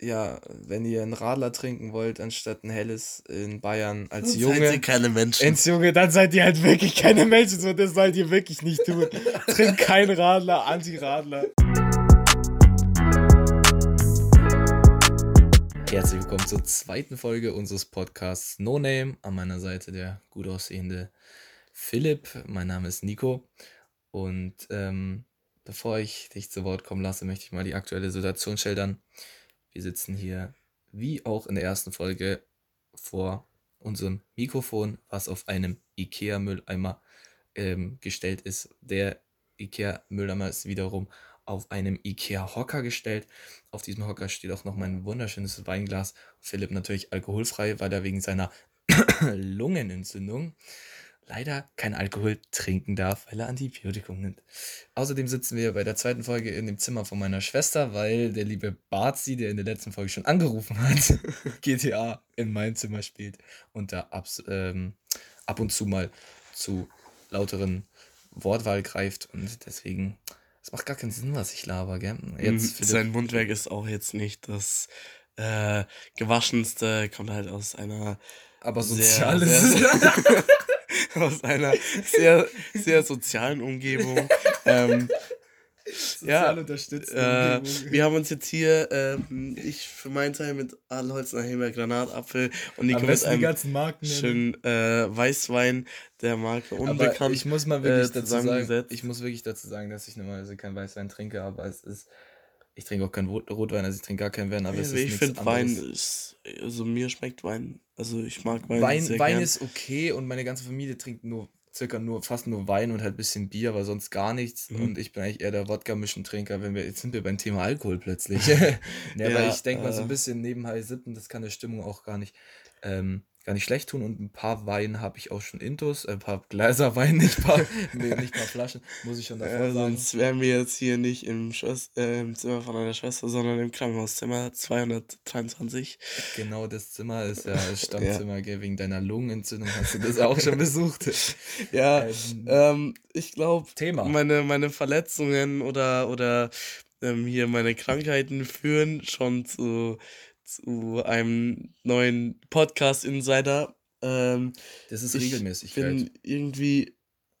ja, wenn ihr einen Radler trinken wollt, anstatt ein helles in Bayern als Dann Junge. seid ihr keine Menschen. Ins Junge, dann seid ihr halt wirklich keine Menschen. So, das sollt ihr wirklich nicht tun. Trinkt kein Radler, Anti-Radler. Herzlich willkommen zur zweiten Folge unseres Podcasts No Name. An meiner Seite der gut aussehende Philipp. Mein Name ist Nico. Und ähm, bevor ich dich zu Wort kommen lasse, möchte ich mal die aktuelle Situation schildern. Wir sitzen hier, wie auch in der ersten Folge, vor unserem Mikrofon, was auf einem IKEA-Mülleimer ähm, gestellt ist. Der IKEA-Mülleimer ist wiederum auf einem IKEA-Hocker gestellt. Auf diesem Hocker steht auch noch mein wunderschönes Weinglas. Philipp natürlich alkoholfrei, weil er wegen seiner Lungenentzündung leider kein Alkohol trinken darf, weil er Antibiotikum nimmt. Außerdem sitzen wir bei der zweiten Folge in dem Zimmer von meiner Schwester, weil der liebe Barzi, der in der letzten Folge schon angerufen hat, GTA in meinem Zimmer spielt und da abs ähm, ab und zu mal zu lauteren Wortwahl greift und deswegen, es macht gar keinen Sinn, was ich laber, gell? Jetzt Philipp, Sein Mundwerk ist auch jetzt nicht das äh, gewaschenste, kommt halt aus einer aber sehr, soziales. sehr, aus einer sehr, sehr sozialen Umgebung. ähm, ja, unterstützte äh, wir haben uns jetzt hier, ähm, ich für meinen Teil mit Adelholzner Himbeer Granatapfel und Nico mit einem schönen äh, Weißwein der Marke Aber Unbekannt. ich muss mal wirklich äh, dazu sagen, ich muss wirklich dazu sagen, dass ich normalerweise kein Weißwein trinke, aber es ist, ich trinke auch keinen Rot Rotwein, also ich trinke gar keinen Wein, aber es Also ist ich finde Wein ist, also mir schmeckt Wein, also ich mag Wein, Wein, sehr Wein gern. ist okay und meine ganze Familie trinkt nur circa nur fast nur Wein und halt ein bisschen Bier, aber sonst gar nichts. Mhm. Und ich bin eigentlich eher der Wodka-Mischentrinker, wenn wir, jetzt sind wir beim Thema Alkohol plötzlich. ja, aber Ja, ich denke mal so ein äh. bisschen nebenbei sippen, das kann der Stimmung auch gar nicht, ähm, gar nicht schlecht tun. Und ein paar Wein habe ich auch schon intus, ein paar Gläser Wein, nicht paar, nee, nicht paar Flaschen, muss ich schon davor Äh, sagen. sonst wären wir jetzt hier nicht im, Schwest äh, im Zimmer von einer Schwester, sondern im Krankenhauszimmer 223. Genau, das Zimmer ist ja das Stammzimmer, gell, wegen deiner Lungenentzündung hast du das auch schon besucht. Ja, Ähm, ähm, ich glaube, meine, meine Verletzungen oder, oder ähm, hier meine Krankheiten führen schon zu, zu einem neuen Podcast-Insider. Ähm, Das ist ich Regelmäßigkeit. bin irgendwie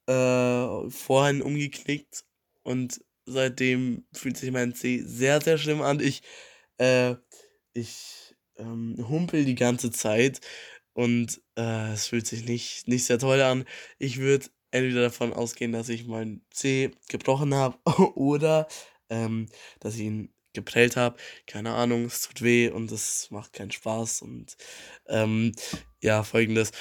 äh, vorhin umgeknickt und seitdem fühlt sich mein Zeh sehr, sehr schlimm an. Ich, äh, ich ähm, humpel die ganze Zeit und äh, es fühlt sich nicht, nicht sehr toll an. Ich würde entweder davon ausgehen, dass ich meinen Zeh gebrochen habe oder ähm, dass ich ihn geprellt habe. Keine Ahnung, es tut weh und es macht keinen Spaß. Und ähm, ja, folgendes.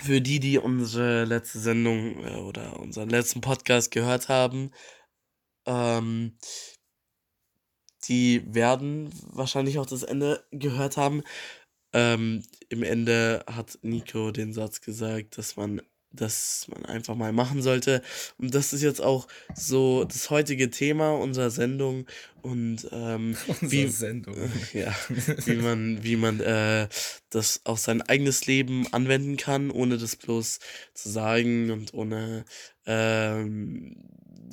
Für die, die unsere letzte Sendung äh, oder unseren letzten Podcast gehört haben, ähm, die werden wahrscheinlich auch das Ende gehört haben. Ähm, Im Ende hat Nico den Satz gesagt, dass man das man einfach mal machen sollte. Und das ist jetzt auch so das heutige Thema unserer Sendung. Und ähm, wie, Sendung. ja, wie man, wie man äh, das auf sein eigenes Leben anwenden kann, ohne das bloß zu sagen und ohne ähm,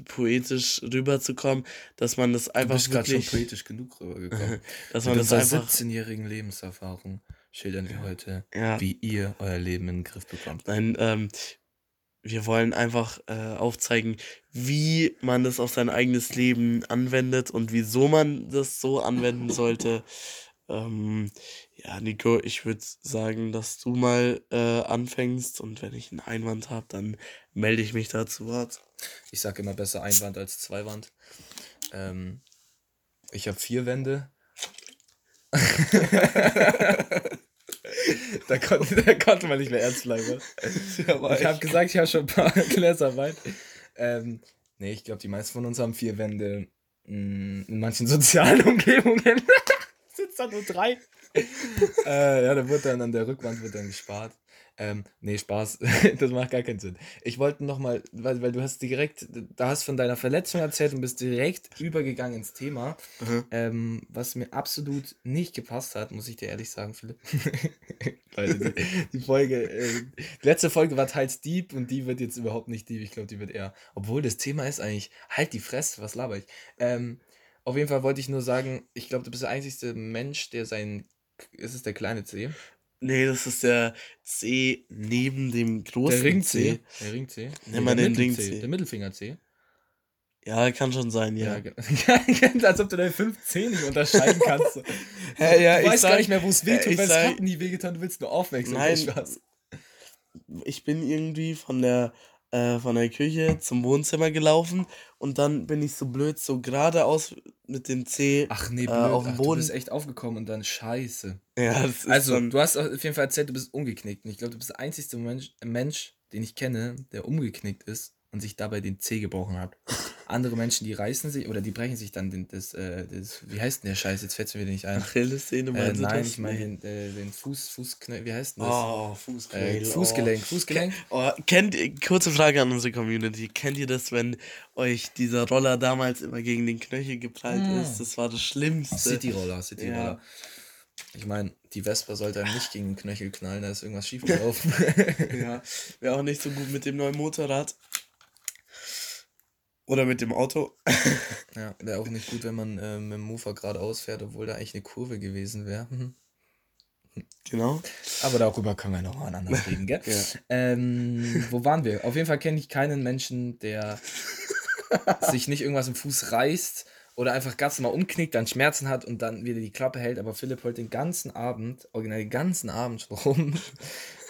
poetisch rüberzukommen, dass man das Du einfach bist gerade schon poetisch genug rübergekommen. dass man das einfach, 17-jährigen Lebenserfahrung schildern wir heute, ja, wie ihr euer Leben in den Griff bekommt. nein, ähm, wir wollen einfach äh, aufzeigen, wie man das auf sein eigenes Leben anwendet und wieso man das so anwenden sollte. Ähm, ja, Nico, ich würde sagen, dass du mal äh, anfängst und wenn ich einen Einwand habe, dann melde ich mich da zu Wort. Ich sage immer besser Einwand als Zweiwand. Ähm, ich habe vier Wände. da, konnte, da konnte man nicht mehr ernst bleiben. Ja, Ich habe gesagt, ich habe schon ein paar Gläser Wein. Ähm, nee, ich glaube, die meisten von uns haben vier Wände. mm, In manchen sozialen Umgebungen sind da nur drei. äh, ja, da wird dann an der Rückwand wird dann gespart. Ähm, nee, Spaß, das macht gar keinen Sinn. Ich wollte nochmal, weil, weil du hast direkt, da hast von deiner Verletzung erzählt und bist direkt übergegangen ins Thema. Mhm. Ähm, was mir absolut nicht gepasst hat, muss ich dir ehrlich sagen, Philipp. Leute, die, die Folge, äh, die letzte Folge war teils deep und die wird jetzt überhaupt nicht deep. Ich glaube, die wird eher, obwohl das Thema ist eigentlich, halt die Fresse, was laber ich. Ähm, Auf jeden Fall wollte ich nur sagen, ich glaube, du bist der einzige Mensch, der sein. Ist es der kleine C? Nee, das ist der C neben dem großen Der Ring C. C. Der Ring C. Nenn mal den Ring. C. Der Mittelfinger C. Ja, kann schon sein, ja. Ja. Als ob du deine 5 nicht unterscheiden kannst. Hä, ja, du ich weißt sag- gar nicht mehr, wo es wehtut, ich weil es hat nie wehgetan, du willst nur aufwechseln. Nein. Ich bin irgendwie von der, äh, von der Küche zum Wohnzimmer gelaufen und dann bin ich so blöd, so geradeaus mit dem C. Ach nee, Äh, blöd. auf dem Ach, Boden. Du bist echt aufgekommen und dann scheiße. Ja, Also, du hast auf jeden Fall erzählt, du bist umgeknickt. Und ich glaube, du bist der einzige Mensch, Mensch, den ich kenne, der umgeknickt ist und sich dabei den Zeh gebrochen hat. Andere Menschen, die reißen sich oder die brechen sich dann den, das, äh, das, wie heißt denn der Scheiß? Jetzt fällt es mir wieder nicht ein. Achillessehne, Äh, meinst du nein, das? ich meine den, äh, den Fuß, Fußknöchel, wie heißt denn das? Oh, äh, Fußknöchel. Fußgelenk, Oh. Fußgelenk. Oh, kennt kurze Frage an unsere Community. Kennt ihr das, wenn euch dieser Roller damals immer gegen den Knöchel geprallt Mm. ist? Das war das Schlimmste. Cityroller, Cityroller. Ja. Ich meine, die Vespa sollte einem nicht gegen den Knöchel knallen, da ist irgendwas schiefgelaufen. Ja, wäre auch nicht so gut mit dem neuen Motorrad. Oder mit dem Auto. ja, wäre auch nicht gut, wenn man äh, mit dem Mofa geradeaus fährt, obwohl da eigentlich eine Kurve gewesen wäre. Genau. Aber darüber können wir noch mal anders reden, gell? Ja. Ähm, wo waren wir? Auf jeden Fall kenne ich keinen Menschen, der sich nicht irgendwas im Fuß reißt oder einfach ganz normal umknickt, dann Schmerzen hat und dann wieder die Klappe hält. Aber Philipp holt den ganzen Abend, original den ganzen Abend rum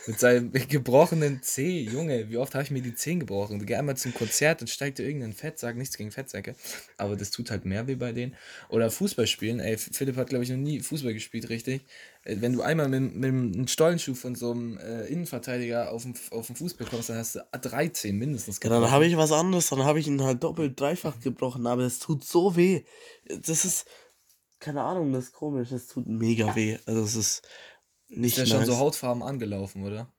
mit seinem gebrochenen Zeh. Junge, wie oft habe ich mir die Zehen gebrochen? Du geh einmal zum Konzert und steigt dir irgendein Fettsack, nichts gegen Fettsäcke, aber das tut halt mehr weh bei denen. Oder Fußball spielen. Ey, Philipp hat, glaube ich, noch nie Fußball gespielt, richtig. Äh, Wenn du einmal mit, mit einem Stollenschuh von so einem äh, Innenverteidiger auf den, auf den Fuß bekommst, dann hast du 13 mindestens Ja, dann habe ich was anderes. Dann habe ich ihn halt doppelt, dreifach gebrochen. Aber es tut so weh. Das ist, keine Ahnung, das ist komisch. Es tut mega weh. Also es ist nicht Ist ja nice. schon so Hautfarben angelaufen, oder?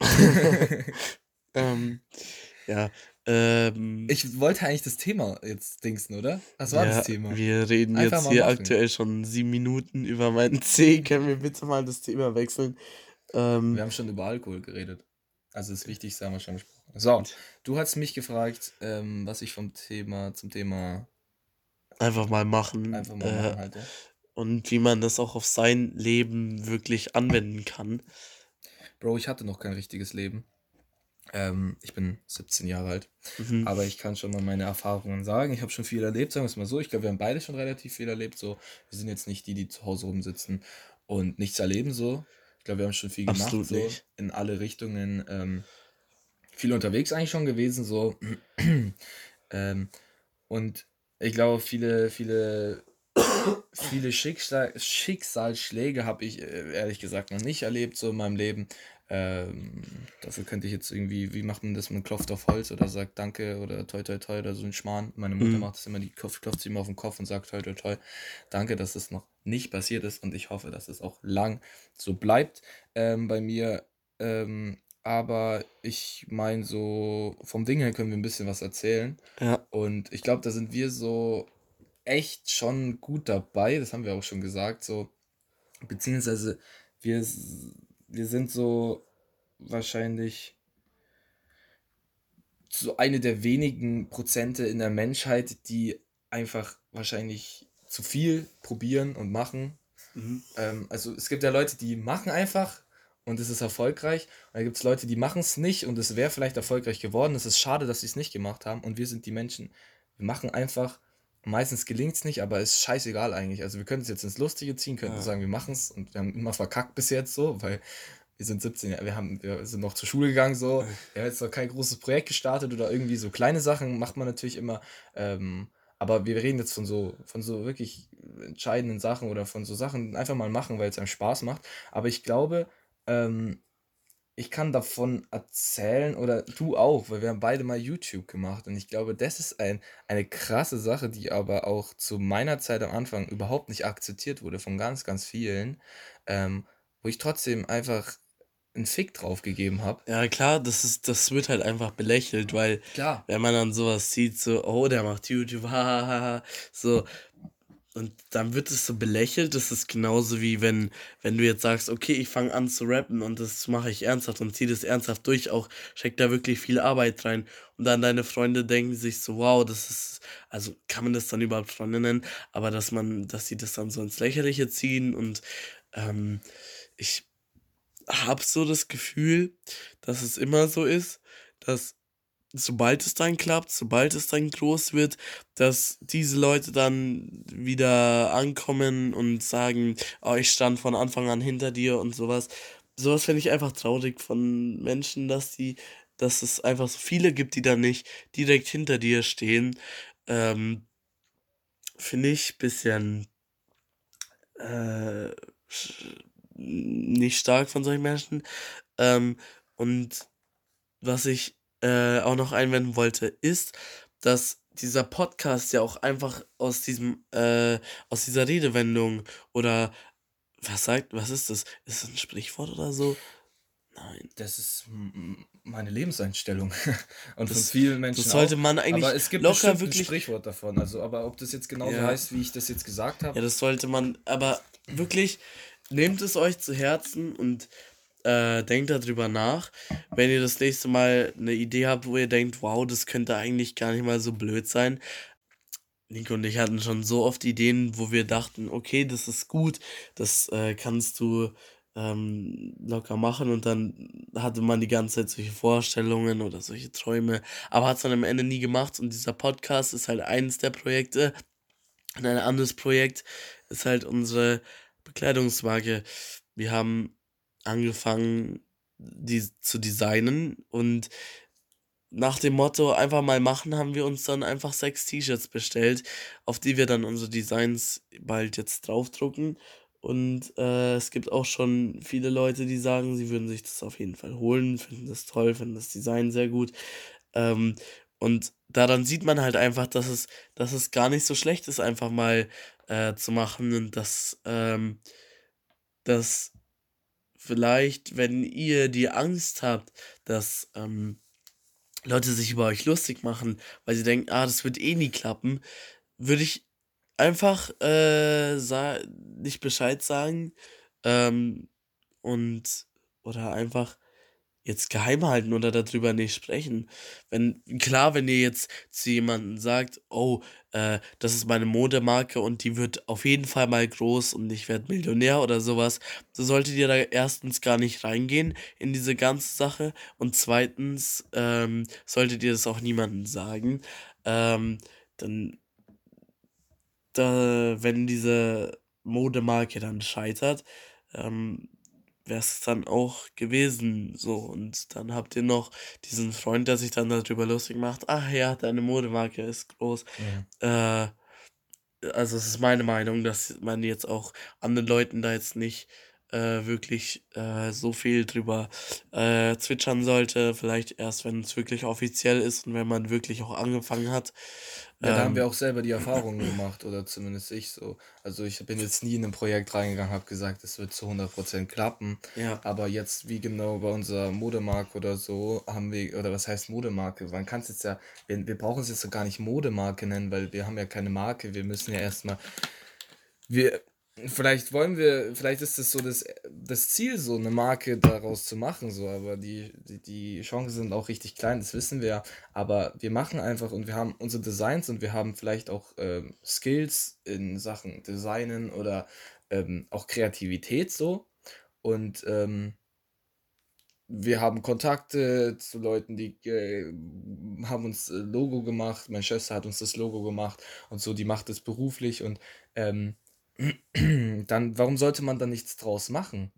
ähm, ja. Ähm, Ich wollte eigentlich das Thema jetzt dingsen, oder? Was war ja, das Thema? Wir reden Einfach jetzt hier machen. aktuell schon sieben Minuten über meinen C. Können wir bitte mal das Thema wechseln? Ähm, Wir haben schon über Alkohol geredet. Also das Wichtigste haben wir schon besprochen. So, du hast mich gefragt, ähm, was ich vom Thema zum Thema einfach mal machen. einfach mal äh, machen halte. Und wie man das auch auf sein Leben wirklich anwenden kann. Bro, ich hatte noch kein richtiges Leben. Ähm, ich bin 17 Jahre alt, Mhm. aber ich kann schon mal meine Erfahrungen sagen. Ich habe schon viel erlebt, sagen wir es mal so. Ich glaube, wir haben beide schon relativ viel erlebt. So, wir sind jetzt nicht die, die zu Hause rumsitzen und nichts erleben. So, ich glaube, wir haben schon viel gemacht. Absolut so, nicht. in alle Richtungen. Ähm, viel unterwegs eigentlich schon gewesen. So, ähm, und ich glaube, viele, viele, viele Schicksal, Schicksalsschläge habe ich äh, ehrlich gesagt noch nicht erlebt, so in meinem Leben. Ähm, dafür könnte ich jetzt irgendwie, wie macht man das? Man klopft auf Holz oder sagt Danke oder toi toi toi oder so ein Schmarrn. Meine Mutter Mhm. macht das immer, die klopft, klopft sich immer auf den Kopf und sagt toi toi toi. Danke, dass das noch nicht passiert ist und ich hoffe, dass es auch lang so bleibt ähm, bei mir. Ähm, aber ich meine, so vom Ding her können wir ein bisschen was erzählen. Ja. Und ich glaube, da sind wir so echt schon gut dabei. Das haben wir auch schon gesagt. So, beziehungsweise wir, wir sind so wahrscheinlich so eine der wenigen Prozente in der Menschheit, die einfach wahrscheinlich zu viel probieren und machen. Mhm. Ähm, also es gibt ja Leute, die machen einfach und es ist erfolgreich. Und dann gibt es Leute, die machen es nicht und es wäre vielleicht erfolgreich geworden. Es ist schade, dass sie es nicht gemacht haben. Und wir sind die Menschen, wir machen einfach. Meistens gelingt es nicht, aber ist scheißegal eigentlich. Also wir können es jetzt ins Lustige ziehen, könnten Ja. sagen, wir machen es und wir haben immer verkackt bis jetzt so, weil wir sind 17, Jahre, wir, haben, wir sind noch zur Schule gegangen so. Wir haben jetzt noch kein großes Projekt gestartet oder irgendwie so kleine Sachen macht man natürlich immer. Ähm, aber wir reden jetzt von so, von so wirklich entscheidenden Sachen oder von so Sachen einfach mal machen, weil es einem Spaß macht. Aber ich glaube, ähm, ich kann davon erzählen oder du auch, weil wir haben beide mal YouTube gemacht und ich glaube, das ist ein, eine krasse Sache, die aber auch zu meiner Zeit am Anfang überhaupt nicht akzeptiert wurde von ganz, ganz vielen, ähm, wo ich trotzdem einfach einen Fick drauf gegeben habe. Ja, klar, das ist, das wird halt einfach belächelt, weil Klar. wenn man dann sowas sieht, so, oh, der macht YouTube, hahaha, so, und dann wird es so belächelt. Das ist genauso wie wenn, wenn du jetzt sagst, okay, ich fange an zu rappen und das mache ich ernsthaft und ziehe das ernsthaft durch, auch steckt da wirklich viel Arbeit rein. Und dann deine Freunde denken sich so, wow, das ist, also kann man das dann überhaupt Freunde nennen, aber dass man, dass sie das dann so ins Lächerliche ziehen und ähm, ich habe so das Gefühl, dass es immer so ist, dass sobald es dann klappt, sobald es dann groß wird, dass diese Leute dann wieder ankommen und sagen, oh, ich stand von Anfang an hinter dir und sowas. Sowas finde ich einfach traurig von Menschen, dass die, dass es einfach so viele gibt, die dann nicht direkt hinter dir stehen. Ähm, finde ich bisschen äh, nicht stark von solchen Menschen. Ähm, und was ich äh, auch noch einwenden wollte, ist, dass dieser Podcast ja auch einfach aus diesem, äh, aus dieser Redewendung oder was sagt, was ist das? Ist das ein Sprichwort oder so? Nein. Das ist meine Lebenseinstellung. Und das, von vielen Menschen. Das sollte man eigentlich aber es gibt locker wirklich ein Sprichwort davon. Also, aber ob das jetzt genauso ja. heißt, wie ich das jetzt gesagt habe. Ja, das sollte man, aber wirklich, nehmt es euch zu Herzen und äh, denkt darüber nach. Wenn ihr das nächste Mal eine Idee habt, wo ihr denkt, wow, das könnte eigentlich gar nicht mal so blöd sein. Nico und ich hatten schon so oft Ideen, wo wir dachten, okay, das ist gut, das äh, kannst du ähm, locker machen und dann hatte man die ganze Zeit solche Vorstellungen oder solche Träume, aber hat es dann am Ende nie gemacht und dieser Podcast ist halt eines der Projekte und ein anderes Projekt ist halt unsere Bekleidungsmarke. Wir haben angefangen, die zu designen und nach dem Motto einfach mal machen, haben wir uns dann einfach sechs T-Shirts bestellt, auf die wir dann unsere Designs bald jetzt draufdrucken. Und äh, es gibt auch schon viele Leute, die sagen, sie würden sich das auf jeden Fall holen, finden das toll, finden das Design sehr gut. Ähm, und daran sieht man halt einfach, dass es, dass es gar nicht so schlecht ist, einfach mal äh, zu machen und dass, ähm, dass vielleicht, wenn ihr die Angst habt, dass ähm, Leute sich über euch lustig machen, weil sie denken, ah, das wird eh nie klappen, würde ich einfach äh, nicht Bescheid sagen ähm, und oder einfach jetzt geheim halten oder darüber nicht sprechen. Wenn, klar, wenn ihr jetzt zu jemandem sagt, oh, äh, das ist meine Modemarke und die wird auf jeden Fall mal groß und ich werde Millionär oder sowas, so solltet ihr da erstens gar nicht reingehen in diese ganze Sache und zweitens ähm, solltet ihr das auch niemandem sagen. Ähm, dann, da, wenn diese Modemarke dann scheitert, ähm, wäre es dann auch gewesen. So, und dann habt ihr noch diesen Freund, der sich dann darüber lustig macht. Ach ja, deine Modemarke ist groß. Ja. Äh, also es ist meine Meinung, dass man jetzt auch anderen Leuten da jetzt nicht äh, wirklich äh, so viel drüber äh, zwitschern sollte. Vielleicht erst, wenn es wirklich offiziell ist und wenn man wirklich auch angefangen hat. Ja, da haben wir ähm. auch selber die Erfahrungen gemacht, oder zumindest ich so. Also ich bin jetzt nie in ein Projekt reingegangen, habe gesagt, es wird zu 100% klappen. Ja. Aber jetzt, wie genau bei unserer Modemarke oder so, haben wir, oder was heißt Modemarke? Man kann es jetzt ja, wir, wir brauchen es jetzt so gar nicht Modemarke nennen, weil wir haben ja keine Marke. Wir müssen ja erstmal, wir, Vielleicht wollen wir, vielleicht ist das so das, das Ziel, so eine Marke daraus zu machen, so, aber die, die, die Chancen sind auch richtig klein, das wissen wir. Aber wir machen einfach und wir haben unsere Designs und wir haben vielleicht auch ähm, Skills in Sachen Designen oder ähm, auch Kreativität so. Und ähm, wir haben Kontakte zu Leuten, die äh, haben uns äh, Logo gemacht. Meine Schwester hat uns das Logo gemacht und so, die macht es beruflich und ähm, dann warum sollte man da nichts draus machen?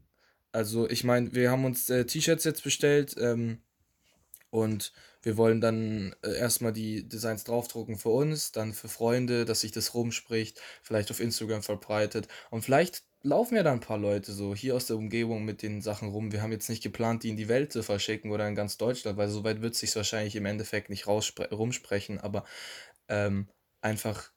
Also, ich meine, wir haben uns äh, T-Shirts jetzt bestellt ähm, und wir wollen dann äh, erstmal die Designs draufdrucken für uns, dann für Freunde, dass sich das rumspricht, vielleicht auf Instagram verbreitet und vielleicht laufen ja dann ein paar Leute so hier aus der Umgebung mit den Sachen rum. Wir haben jetzt nicht geplant, die in die Welt zu verschicken oder in ganz Deutschland, weil so weit wird es sich wahrscheinlich im Endeffekt nicht rumsprechen, aber ähm, einfach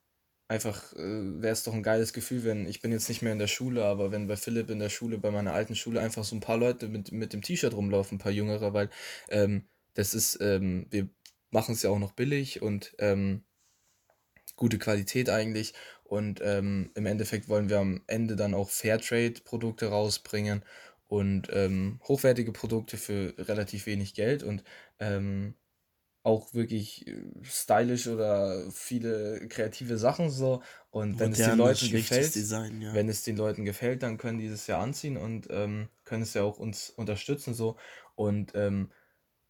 einfach äh, wäre es doch ein geiles Gefühl, wenn ich bin jetzt nicht mehr in der Schule, aber wenn bei Philipp in der Schule, bei meiner alten Schule einfach so ein paar Leute mit, mit dem T-Shirt rumlaufen, ein paar Jüngere, weil ähm, das ist, ähm, wir machen es ja auch noch billig und ähm, gute Qualität eigentlich. Und ähm, im Endeffekt wollen wir am Ende dann auch Fairtrade-Produkte rausbringen und ähm, hochwertige Produkte für relativ wenig Geld und ähm, auch wirklich äh, stylisch oder viele kreative Sachen so. Und wenn es den Leuten gefällt, Design, ja. wenn es den Leuten gefällt, dann können die es ja anziehen und ähm, können es ja auch uns unterstützen so. Und ähm,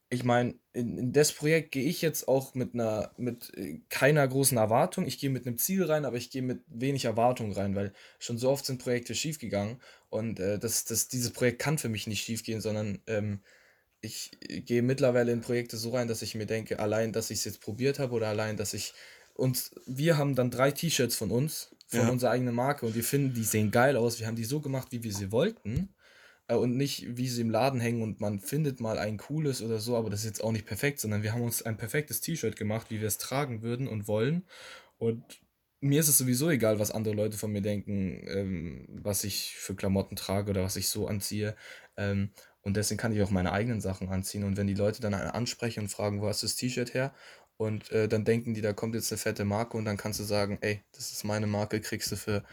ich meine, in, in das Projekt gehe ich jetzt auch mit einer, mit äh, keiner großen Erwartung. Ich gehe mit einem Ziel rein, aber ich gehe mit wenig Erwartung rein, weil schon so oft sind Projekte schiefgegangen und äh, das, das, dieses Projekt kann für mich nicht schiefgehen, sondern ähm, ich gehe mittlerweile in Projekte so rein, dass ich mir denke, allein, dass ich es jetzt probiert habe oder allein, dass ich uns, wir haben dann drei T-Shirts von uns, von ja. unserer eigenen Marke und wir finden, die sehen geil aus. Wir haben die so gemacht, wie wir sie wollten äh, und nicht, wie sie im Laden hängen und man findet mal ein cooles oder so, aber das ist jetzt auch nicht perfekt, sondern wir haben uns ein perfektes T-Shirt gemacht, wie wir es tragen würden und wollen. Und mir ist es sowieso egal, was andere Leute von mir denken, ähm, was ich für Klamotten trage oder was ich so anziehe. Ähm, und deswegen kann ich auch meine eigenen Sachen anziehen. Und wenn die Leute dann ansprechen und fragen, wo hast du das T-Shirt her? Und äh, dann denken die, da kommt jetzt eine fette Marke und dann kannst du sagen, ey, das ist meine Marke, kriegst du für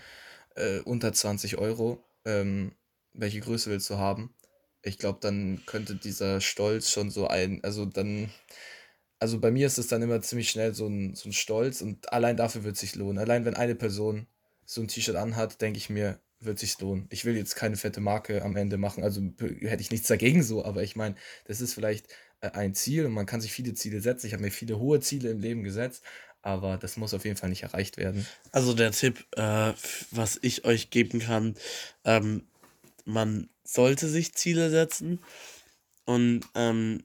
äh, unter 20 Euro. Ähm, welche Größe willst du haben? Ich glaube, dann könnte dieser Stolz schon so ein, also dann, also bei mir ist es dann immer ziemlich schnell so ein, so ein Stolz und allein dafür wird es sich lohnen. Allein wenn eine Person so ein T-Shirt anhat, denke ich mir, wird sich lohnen. Ich will jetzt keine fette Marke am Ende machen, also hätte ich nichts dagegen so, aber ich meine, das ist vielleicht äh, ein Ziel und man kann sich viele Ziele setzen. Ich habe mir viele hohe Ziele im Leben gesetzt, aber das muss auf jeden Fall nicht erreicht werden. Also der Tipp, äh, was ich euch geben kann, ähm, man sollte sich Ziele setzen und ähm,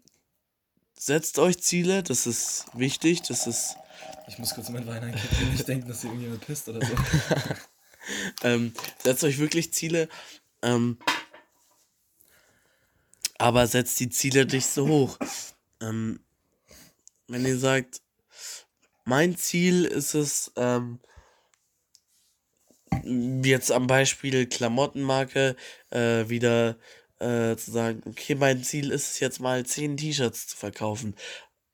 setzt euch Ziele, das ist wichtig, das ist... Ich muss kurz meinen Wein einkippen, nicht denken, dass ihr irgendjemand pisst oder so. ähm, setzt euch wirklich Ziele, ähm, aber setzt die Ziele nicht so hoch. Ähm, wenn ihr sagt, mein Ziel ist es, ähm, jetzt am Beispiel Klamottenmarke äh, wieder äh, zu sagen, okay, mein Ziel ist es jetzt mal 10 T-Shirts zu verkaufen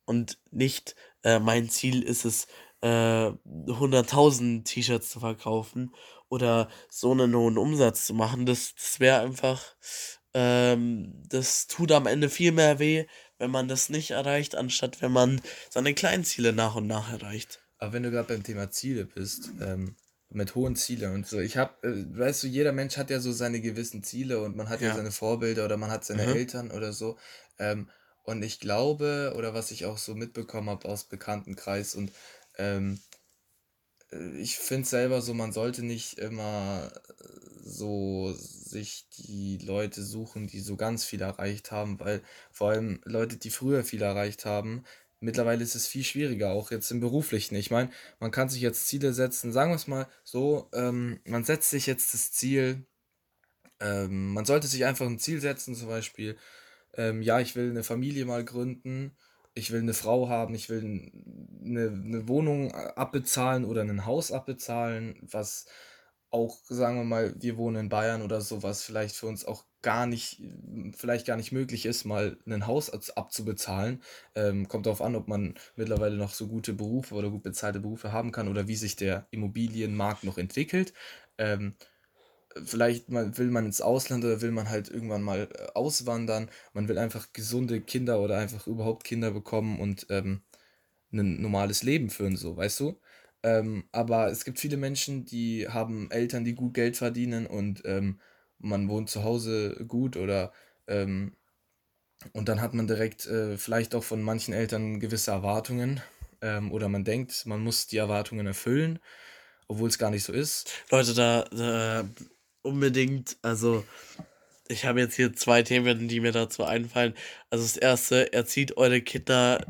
und nicht äh, mein Ziel ist es, äh, 100.000 T-Shirts zu verkaufen oder so einen hohen Umsatz zu machen, das, das wäre einfach, ähm, das tut am Ende viel mehr weh, wenn man das nicht erreicht, anstatt wenn man seine kleinen Ziele nach und nach erreicht. Aber wenn du gerade beim Thema Ziele bist, ähm, mit hohen Zielen und so. Ich habe, äh, weißt du, jeder Mensch hat ja so seine gewissen Ziele und man hat ja, ja seine Vorbilder oder man hat seine mhm. Eltern oder so. Ähm, und ich glaube, oder was ich auch so mitbekommen habe aus Bekanntenkreis und ähm, äh, ich finde selber so, man sollte nicht immer so sich die Leute suchen, die so ganz viel erreicht haben, weil vor allem Leute, die früher viel erreicht haben, mittlerweile ist es viel schwieriger, auch jetzt im Beruflichen. Ich meine, man kann sich jetzt Ziele setzen, sagen wir es mal so, ähm, man setzt sich jetzt das Ziel, ähm, man sollte sich einfach ein Ziel setzen, zum Beispiel, ähm, ja, ich will eine Familie mal gründen ich will eine Frau haben, ich will eine, eine Wohnung abbezahlen oder ein Haus abbezahlen, was auch, sagen wir mal, wir wohnen in Bayern oder so, was vielleicht für uns auch gar nicht, vielleicht gar nicht möglich ist, mal ein Haus abzubezahlen. Ähm, kommt darauf an, ob man mittlerweile noch so gute Berufe oder gut bezahlte Berufe haben kann oder wie sich der Immobilienmarkt noch entwickelt. Ähm, vielleicht mal will man ins Ausland oder will man halt irgendwann mal äh, auswandern. Man will einfach gesunde Kinder oder einfach überhaupt Kinder bekommen und ähm, ein normales Leben führen, so, weißt du? Ähm, aber es gibt viele Menschen, die haben Eltern, die gut Geld verdienen und ähm, man wohnt zu Hause gut oder ähm, und dann hat man direkt äh, vielleicht auch von manchen Eltern gewisse Erwartungen ähm, oder man denkt, man muss die Erwartungen erfüllen, obwohl es gar nicht so ist. Leute, da, da unbedingt, also ich habe jetzt hier zwei Themen, die mir dazu einfallen. Also das erste, erzieht eure Kinder,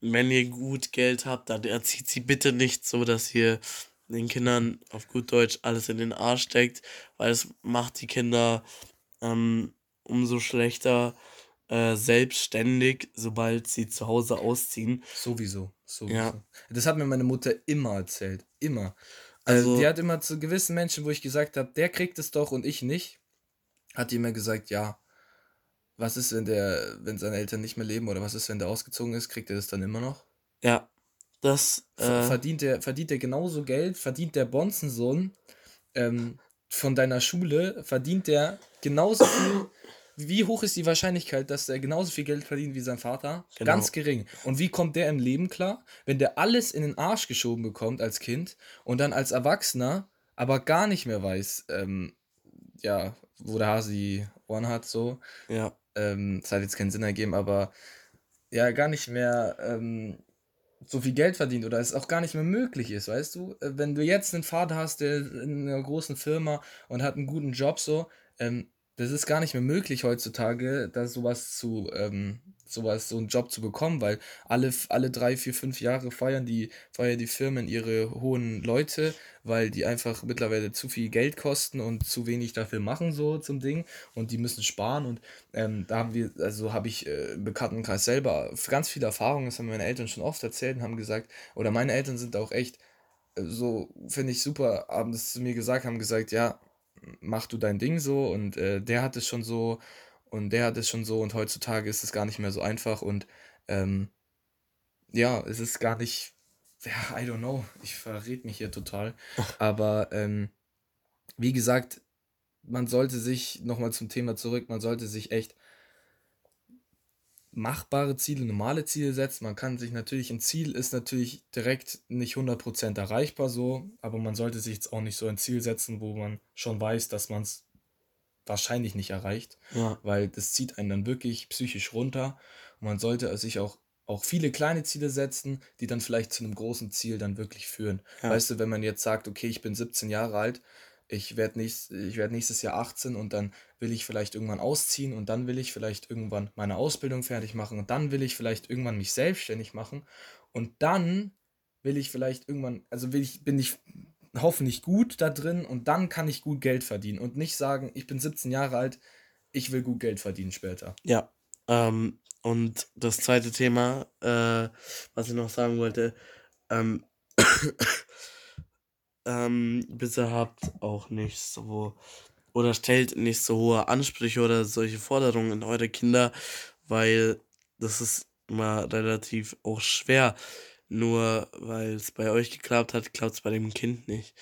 wenn ihr gut Geld habt, dann erzieht sie bitte nicht so, dass ihr den Kindern auf gut Deutsch alles in den Arsch steckt, weil es macht die Kinder ähm, umso schlechter äh, selbstständig, sobald sie zu Hause ausziehen. Sowieso, sowieso. Ja. Das hat mir meine Mutter immer erzählt, immer. Also, also die hat immer zu gewissen Menschen, wo ich gesagt habe, der kriegt es doch und ich nicht, hat die immer gesagt, ja, was ist, wenn der, wenn seine Eltern nicht mehr leben oder was ist, wenn der ausgezogen ist, kriegt er das dann immer noch? Ja, dass. Äh, verdient, der, verdient der genauso Geld, verdient der Bonzensohn ähm, von deiner Schule, verdient der genauso viel. Wie hoch ist die Wahrscheinlichkeit, dass er genauso viel Geld verdient wie sein Vater? Genau. Ganz gering. Und wie kommt der im Leben klar, wenn der alles in den Arsch geschoben bekommt als Kind und dann als Erwachsener aber gar nicht mehr weiß, ähm, ja, wo der Hase die Ohren hat, so. Ja. Ähm, das hat jetzt keinen Sinn ergeben, aber ja, gar nicht mehr ähm, so viel Geld verdient oder es auch gar nicht mehr möglich ist, weißt du? Äh, wenn du jetzt einen Vater hast, der in einer großen Firma und hat einen guten Job so, ähm, das ist gar nicht mehr möglich heutzutage, da sowas zu, ähm, sowas, so einen Job zu bekommen, weil alle, alle drei, vier, fünf Jahre feiern die, feiern die Firmen ihre hohen Leute, weil die einfach mittlerweile zu viel Geld kosten und zu wenig dafür machen, so zum Ding. Und die müssen sparen. Und ähm, da haben wir, also habe ich äh, im Bekanntenkreis selber ganz viele Erfahrungen, das haben meine Eltern schon oft erzählt und haben gesagt, oder meine Eltern sind auch echt äh, so, finde ich super, haben das zu mir gesagt, haben gesagt, ja, mach du dein Ding so und äh, der hat es schon so und der hat es schon so und heutzutage ist es gar nicht mehr so einfach und ähm, ja, es ist gar nicht, ja, I don't know, ich verrät mich hier total, aber ähm, wie gesagt, man sollte sich, nochmal zum Thema zurück, man sollte sich echt machbare Ziele, normale Ziele setzen. Man kann sich natürlich, ein Ziel ist natürlich direkt nicht 100% erreichbar so, aber man sollte sich jetzt auch nicht so ein Ziel setzen, wo man schon weiß, dass man es wahrscheinlich nicht erreicht, ja. weil das zieht einen dann wirklich psychisch runter. Und man sollte sich auch, auch viele kleine Ziele setzen, die dann vielleicht zu einem großen Ziel dann wirklich führen. Ja. Weißt du, wenn man jetzt sagt, okay, ich bin 17 Jahre alt, ich werde nächst, werd nächstes Jahr 18 und dann will ich vielleicht irgendwann ausziehen und dann will ich vielleicht irgendwann meine Ausbildung fertig machen und dann will ich vielleicht irgendwann mich selbstständig machen und dann will ich vielleicht irgendwann, also will ich, bin ich hoffentlich gut da drin und dann kann ich gut Geld verdienen und nicht sagen, ich bin 17 Jahre alt, ich will gut Geld verdienen später. Ja, ähm, und das zweite Thema, äh, was ich noch sagen wollte, ähm, ähm, bitte habt auch nicht so oder stellt nicht so hohe Ansprüche oder solche Forderungen in eure Kinder, weil das ist immer relativ auch schwer nur weil es bei euch geklappt hat, klappt es bei dem Kind nicht.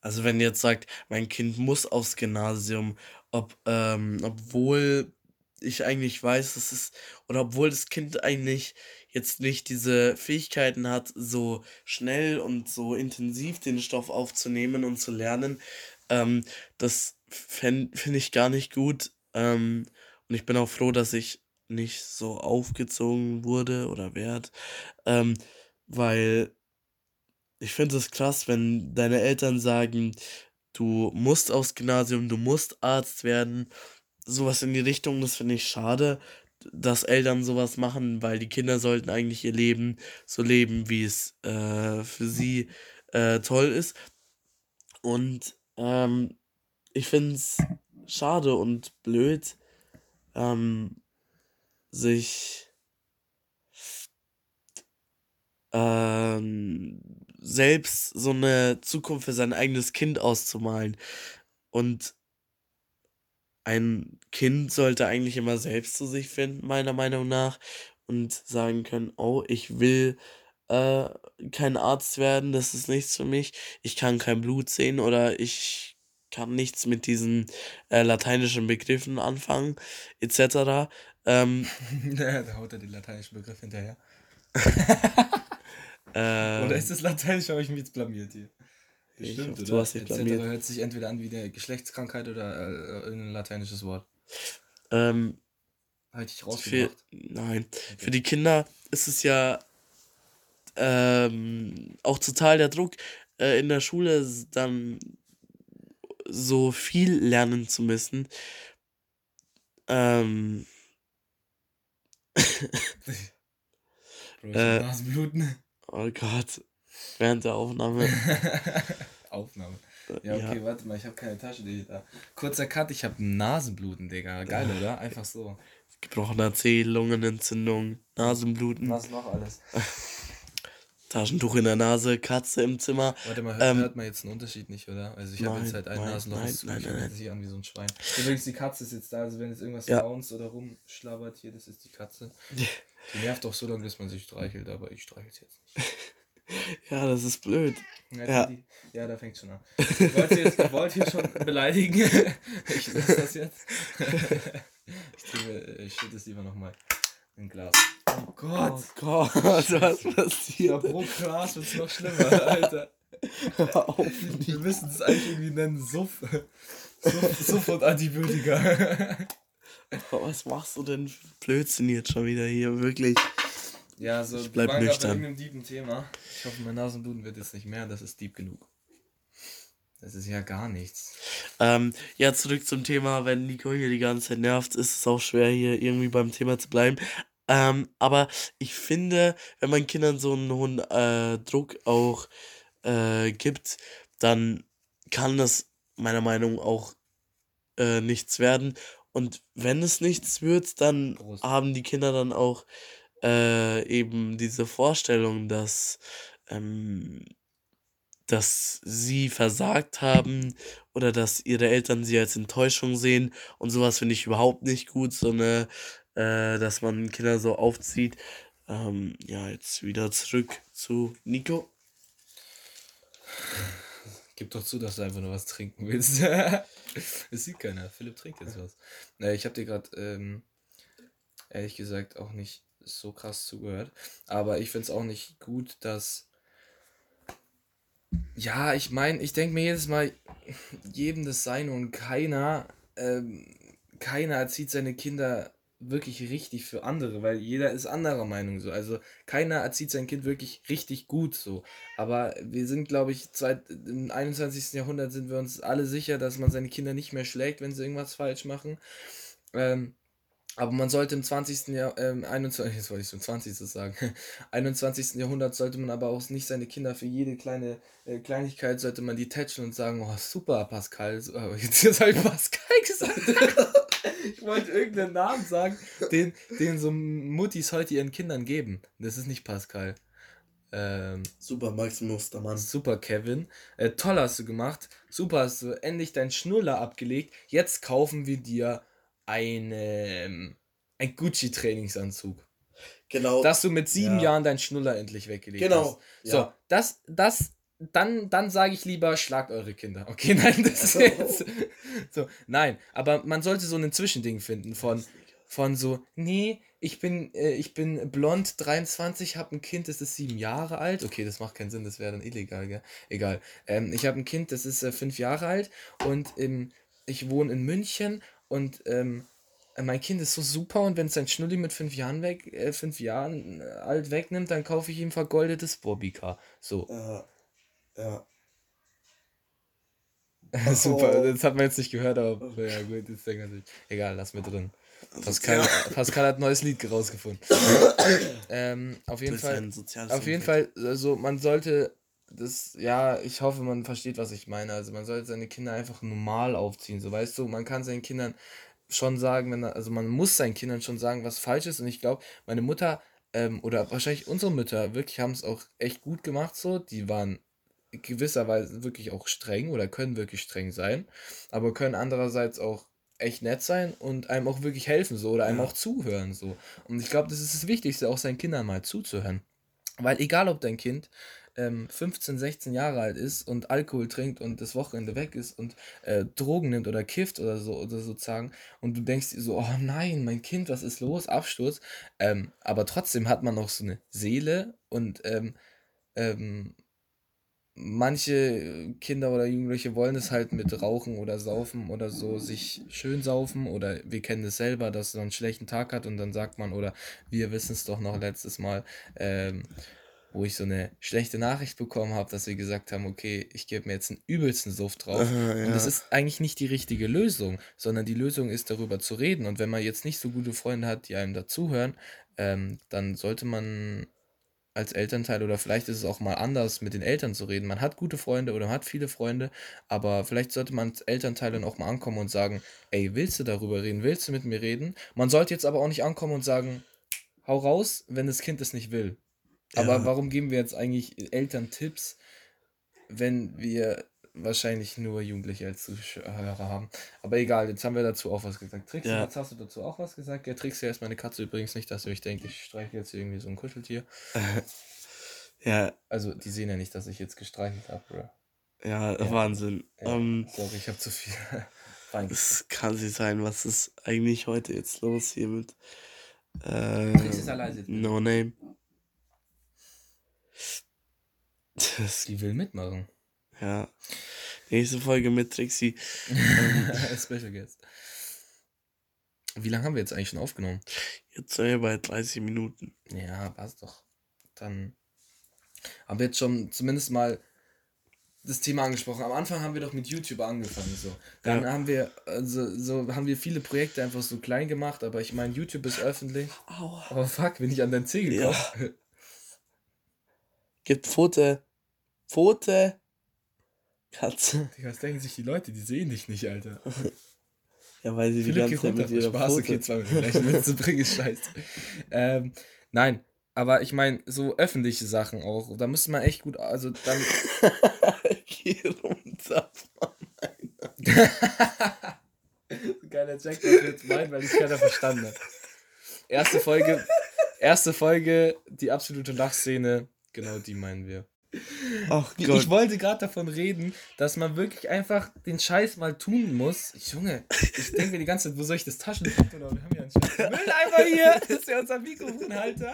Also wenn ihr jetzt sagt, mein Kind muss aufs Gymnasium, ob, ähm, obwohl ich eigentlich weiß, dass es, oder obwohl das Kind eigentlich jetzt nicht diese Fähigkeiten hat, so schnell und so intensiv den Stoff aufzunehmen und zu lernen, ähm, das finde ich gar nicht gut. Ähm, und ich bin auch froh, dass ich nicht so aufgezogen wurde oder werde. Ähm, weil ich finde es krass, wenn deine Eltern sagen, du musst aufs Gymnasium, du musst Arzt werden. Sowas in die Richtung, das finde ich schade, dass Eltern sowas machen, weil die Kinder sollten eigentlich ihr Leben so leben, wie es äh, für sie äh, toll ist. Und ähm, ich finde es schade und blöd, ähm, sich ähm, selbst so eine Zukunft für sein eigenes Kind auszumalen. Und ein Kind sollte eigentlich immer selbst zu sich finden, meiner Meinung nach, und sagen können, oh, ich will äh, kein Arzt werden, das ist nichts für mich, ich kann kein Blut sehen oder ich kann nichts mit diesen äh, lateinischen Begriffen anfangen, etc. Ähm, da haut er den lateinischen Begriff hinterher. Ähm, oder ist das Lateinisch, habe ich mich jetzt blamiert hier? Bestimmt, oder? Du hast dich blamiert. hört sich entweder an wie eine Geschlechtskrankheit oder äh, irgendein lateinisches Wort. Ähm, Halte ich rausgebracht? Für, nein. Okay. Für die Kinder ist es ja ähm, auch total der Druck, äh, in der Schule dann so viel lernen zu müssen. Ähm. Bro, äh, Nasenbluten. Oh Gott. Während der Aufnahme. Aufnahme. Ja, okay, ja. warte mal, ich habe keine Tasche. Da. Kurzer Cut, ich habe Nasenbluten, Digga. Geil, oder? Einfach so. Gebrochener Zeh, Lungenentzündung, Nasenbluten. Was noch alles? Taschentuch in der Nase, Katze im Zimmer. Warte mal, hört, ähm, hört man jetzt einen Unterschied nicht, oder? Also ich habe jetzt halt ein nein, Nasenloch nein, nein, ich nein, sich an wie so ein Schwein. Übrigens, die Katze ist jetzt da, also wenn jetzt irgendwas ja. bounced oder rumschlabbert hier, das ist die Katze. Die nervt auch so lange, bis man sich streichelt, aber ich streichel jetzt nicht. Ja, das ist blöd. Ja, Ja. die, ja da fängt schon an. Ich wollte jetzt, ich wollte hier schon beleidigen. Ich lasse das jetzt. Ich, trinke, ich schütte es lieber nochmal in ein Glas. Oh Gott. Oh Gott, was Ja, passiert? pro Glas wird es noch schlimmer, Alter. Hör auf. Wir müssen es eigentlich irgendwie nennen Suff. Suff, Suff und Antibiotika. Was machst du denn Blödsinn jetzt schon wieder hier? Wirklich. Ja, so, Ich bleib wir waren nüchtern. bei irgendeinem Thema. Ich hoffe, mein Nasenbluten wird jetzt nicht mehr, das ist deep genug. Das ist ja gar nichts. Ähm, ja, zurück zum Thema. Wenn Nico hier die ganze Zeit nervt, ist es auch schwer, hier irgendwie beim Thema zu bleiben. Ähm, aber ich finde, wenn man Kindern so einen hohen äh, Druck auch äh, gibt, dann kann das meiner Meinung nach auch äh, nichts werden. Und wenn es nichts wird, dann Prost. haben die Kinder dann auch äh, eben diese Vorstellung, dass, ähm, dass sie versagt haben oder dass ihre Eltern sie als Enttäuschung sehen. Und sowas finde ich überhaupt nicht gut, so eine, äh, dass man Kinder so aufzieht. Ähm, ja, jetzt wieder zurück zu Nico. Gib doch zu, dass du einfach nur was trinken willst. Es sieht keiner. Philipp trinkt jetzt was. Äh, ich habe dir gerade, ähm, ehrlich gesagt, auch nicht so krass zugehört. Aber ich finde es auch nicht gut, dass. Ja, ich meine, ich denke mir jedes Mal, jedem das Seine und keiner, ähm, keiner erzieht seine Kinder wirklich richtig für andere, weil jeder ist anderer Meinung so. Also keiner erzieht sein Kind wirklich richtig gut so. Aber wir sind, glaube ich, zweit, im 21. Jahrhundert sind wir uns alle sicher, dass man seine Kinder nicht mehr schlägt, wenn sie irgendwas falsch machen. Ähm, aber man sollte im 20. Jahr, ähm, 21, jetzt wollte ich schon 20. sagen, 21. Jahrhundert sollte man aber auch nicht seine Kinder für jede kleine äh, Kleinigkeit, sollte man die tätscheln und sagen, oh super, Pascal, so, aber jetzt, jetzt habe ich Pascal gesagt. ich wollte irgendeinen Namen sagen, den, den so Muttis heute ihren Kindern geben. Das ist nicht Pascal. Ähm, Super, Max Mustermann. Super, Kevin. Äh, toll hast du gemacht. Super hast du endlich deinen Schnuller abgelegt. Jetzt kaufen wir dir eine, ein Gucci-Trainingsanzug. Genau. Dass du mit sieben Ja. Jahren deinen Schnuller endlich weggelegt Genau, hast. So, ja. das, das, dann, dann sage ich lieber, schlagt eure Kinder. Okay, nein, das ist jetzt. So, nein, aber man sollte so ein Zwischending finden von, von so, nee, ich bin, äh, ich bin blond, 23, habe ein Kind, das ist sieben Jahre alt. Okay, das macht keinen Sinn, das wäre dann illegal, gell? Egal. Ähm, ich habe ein Kind, das ist äh, fünf Jahre alt und ähm, ich wohne in München und ähm, mein Kind ist so super und wenn es sein Schnulli mit fünf Jahren weg, äh, fünf Jahren äh, alt wegnimmt, dann kaufe ich ihm vergoldetes Bobbycar. So. Ja. Ja. Super, Oh. das hat man jetzt nicht gehört, aber ja gut, jetzt denkt man sich. Egal, lass mir drin. Pascal, Pascal hat ein neues Lied rausgefunden. ähm, auf jeden Fall. Auf jeden. Fall, also man sollte das, ja, ich hoffe, man versteht, was ich meine. Also man sollte seine Kinder einfach normal aufziehen. So weißt du, man kann seinen Kindern schon sagen, wenn also man muss seinen Kindern schon sagen, was falsch ist. Und ich glaube, meine Mutter ähm, oder wahrscheinlich unsere Mütter wirklich haben es auch echt gut gemacht so. Die waren gewisserweise wirklich auch streng oder können wirklich streng sein, aber können andererseits auch echt nett sein und einem auch wirklich helfen so oder einem Ja. auch zuhören so. Und ich glaube, das ist das Wichtigste, auch seinen Kindern mal zuzuhören. Weil egal, ob dein Kind ähm, 15, 16 Jahre alt ist und Alkohol trinkt und das Wochenende weg ist und äh, Drogen nimmt oder kifft oder so oder sozusagen und du denkst dir so, oh nein, mein Kind, was ist los? Absturz. Ähm, aber trotzdem hat man noch so eine Seele und ähm, ähm, manche Kinder oder Jugendliche wollen es halt mit Rauchen oder Saufen oder so sich schön saufen oder wir kennen es selber, dass man einen schlechten Tag hat und dann sagt man oder wir wissen es doch noch letztes Mal, ähm, wo ich so eine schlechte Nachricht bekommen habe, dass wir gesagt haben, okay, ich gebe mir jetzt einen übelsten Suff drauf. Aha, Und das ja. ist eigentlich nicht die richtige Lösung, sondern die Lösung ist darüber zu reden. Und wenn man jetzt nicht so gute Freunde hat, die einem dazuhören, ähm, dann sollte man als Elternteil oder vielleicht ist es auch mal anders, mit den Eltern zu reden. Man hat gute Freunde oder man hat viele Freunde, aber vielleicht sollte man als Elternteil dann auch mal ankommen und sagen, ey, willst du darüber reden? Willst du mit mir reden? Man sollte jetzt aber auch nicht ankommen und sagen, hau raus, wenn das Kind es nicht will. Aber Ja. warum geben wir jetzt eigentlich Eltern Tipps, wenn wir wahrscheinlich nur Jugendliche als Zuhörer haben? Aber egal, jetzt haben wir dazu auch was gesagt. Trixie, Ja. jetzt hast du dazu auch was gesagt. Ja, Trixie ist meine Katze übrigens nicht, dass ihr euch denkt, ich streiche jetzt irgendwie so ein Kuscheltier. Ja. Also, die sehen ja nicht, dass ich jetzt gestreichelt habe, Bro. Ja, ja. Wahnsinn. Ja, ähm, sorry, ich habe zu viel. Es kann nicht sein, was ist eigentlich heute jetzt los hier mit äh, No Name. Das, die will mitmachen. Ja. Nächste Folge mit Trixie. Special Guest. Wie lange haben wir jetzt eigentlich schon aufgenommen? Jetzt sind wir bei 30 Minuten. Ja, passt doch. Dann haben wir jetzt schon zumindest mal das Thema angesprochen. Am Anfang haben wir doch mit YouTube angefangen. So. Dann ja. haben wir, also, so haben wir viele Projekte einfach so klein gemacht, aber ich meine, YouTube ist öffentlich. Aua. Oh fuck, bin ich an dein Zeh gekommen. Ja. Gibt Foto. Foto. Katze. Was denken sich die Leute? Die sehen dich nicht, Alter. ja, weil sie die ganze Zeit mit ihrer Spaß, Foto. okay, zwar mit gleichen Witze bringen, ist scheiße. Ähm, nein, aber ich meine, so öffentliche Sachen auch. Da müsste man echt gut, also dann. Geh runter von meiner. Geiler Jack, was jetzt meinen, weil ich keiner verstanden hat. Erste Folge, erste Folge, die absolute Lachszene, genau die meinen wir. Ach Gott. Ich wollte gerade davon reden, dass man wirklich einfach den Scheiß mal tun muss. Junge, ich denke mir die ganze Zeit, wo soll ich das Taschentuch tun? Wir haben ja einen Scheiß Mülleimer hier. Das ist ja unser Mikrofonhalter.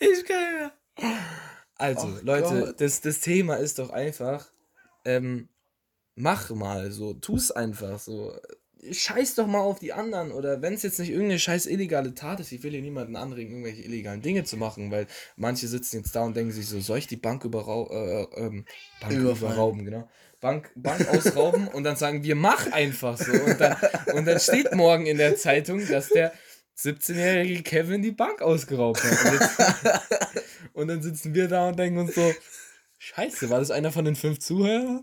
ich kann ja. Also, Ach Leute, das, das Thema ist doch einfach, ähm, mach mal so, tu es einfach so scheiß doch mal auf die anderen. Oder wenn es jetzt nicht irgendeine scheiß illegale Tat ist, ich will hier niemanden anregen, irgendwelche illegalen Dinge zu machen, weil manche sitzen jetzt da und denken sich so, soll ich die Bank, überrau äh, ähm, Bank überrauben, genau. Bank, Bank ausrauben und dann sagen wir, mach einfach so. Und dann, und dann steht morgen in der Zeitung, dass der 17-jährige Kevin die Bank ausgeraubt hat. Und, jetzt, und dann sitzen wir da und denken uns so, Scheiße, war das einer von den fünf Zuhörern?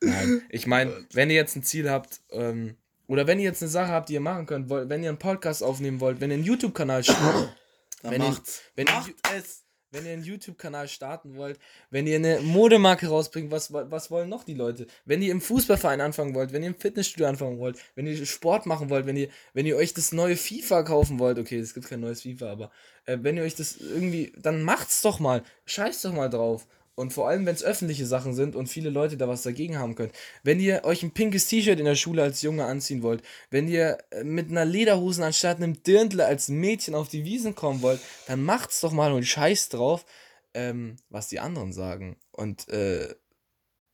Nein, ich meine, wenn ihr jetzt ein Ziel habt, ähm, oder wenn ihr jetzt eine Sache habt, die ihr machen könnt, wollt, wenn ihr einen Podcast aufnehmen wollt, wenn ihr einen YouTube-Kanal startet, wenn, ihr, wenn, ihr, wenn ihr einen YouTube-Kanal starten wollt, wenn ihr eine Modemarke rausbringt, was, was wollen noch die Leute? Wenn ihr im Fußballverein anfangen wollt, wenn ihr im Fitnessstudio anfangen wollt, wenn ihr Sport machen wollt, wenn ihr, wenn ihr euch das neue FIFA kaufen wollt, okay, es gibt kein neues FIFA, aber äh, wenn ihr euch das irgendwie, dann macht's doch mal, scheißt doch mal drauf. Und vor allem, wenn es öffentliche Sachen sind und viele Leute da was dagegen haben können. Wenn ihr euch ein pinkes T-Shirt in der Schule als Junge anziehen wollt, wenn ihr äh, mit einer Lederhosen anstatt einem Dirndl als Mädchen auf die Wiesen kommen wollt, dann macht's doch mal und scheiß drauf, ähm, was die anderen sagen. Und äh,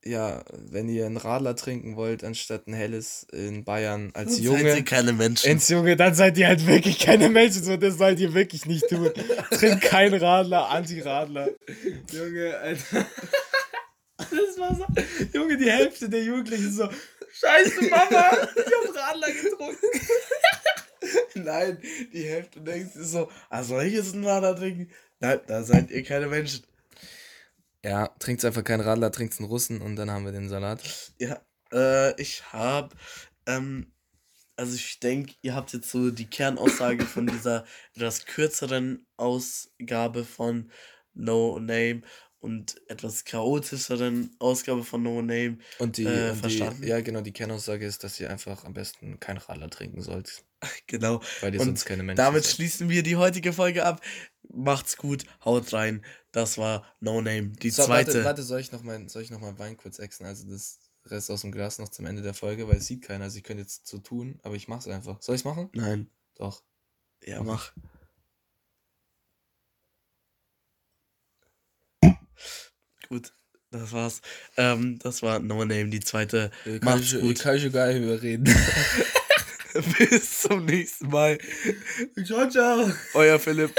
ja, wenn ihr einen Radler trinken wollt, anstatt ein helles in Bayern als dann Junge. Seid ihr keine Menschen. Ins Junge, dann seid ihr halt wirklich keine Menschen. So, das sollt ihr wirklich nicht tun. Trinkt kein Radler, Anti-Radler. Junge, Alter. Das war so. Junge, die Hälfte der Jugendlichen so. Scheiße, Mama, ich hab Radler getrunken. Nein, die Hälfte denkt sich so, ah, soll ich jetzt einen Radler trinken? Nein, da seid ihr keine Menschen. Ja, trinkt einfach keinen Radler, trinkt einen Russen und dann haben wir den Salat. Ja, äh, ich hab, ähm, also ich denke, ihr habt jetzt so die Kernaussage von dieser etwas kürzeren Ausgabe von No Name und etwas chaotischeren Ausgabe von No Name und die, äh, und verstanden. Die, ja, genau, die Kernaussage ist, dass ihr einfach am besten keinen Radler trinken sollt. Genau. Weil ihr und sonst keine Menschen Damit seid. schließen wir die heutige Folge ab. Macht's gut, haut rein. Das war No Name, die so, zweite. Warte, warte, soll ich noch mal, soll ich noch Wein kurz exen? Also das Rest aus dem Glas noch zum Ende der Folge, weil es sieht keiner. Also ich könnte jetzt so tun, aber ich mach's einfach. Soll ich's machen? Nein. Doch. Ja, mach. Gut, das war's. Ähm, das war No Name, die zweite. Äh, kann, ich, gut. kann ich gar nicht überreden. Bis zum nächsten Mal. Ciao, ciao. Euer Philipp.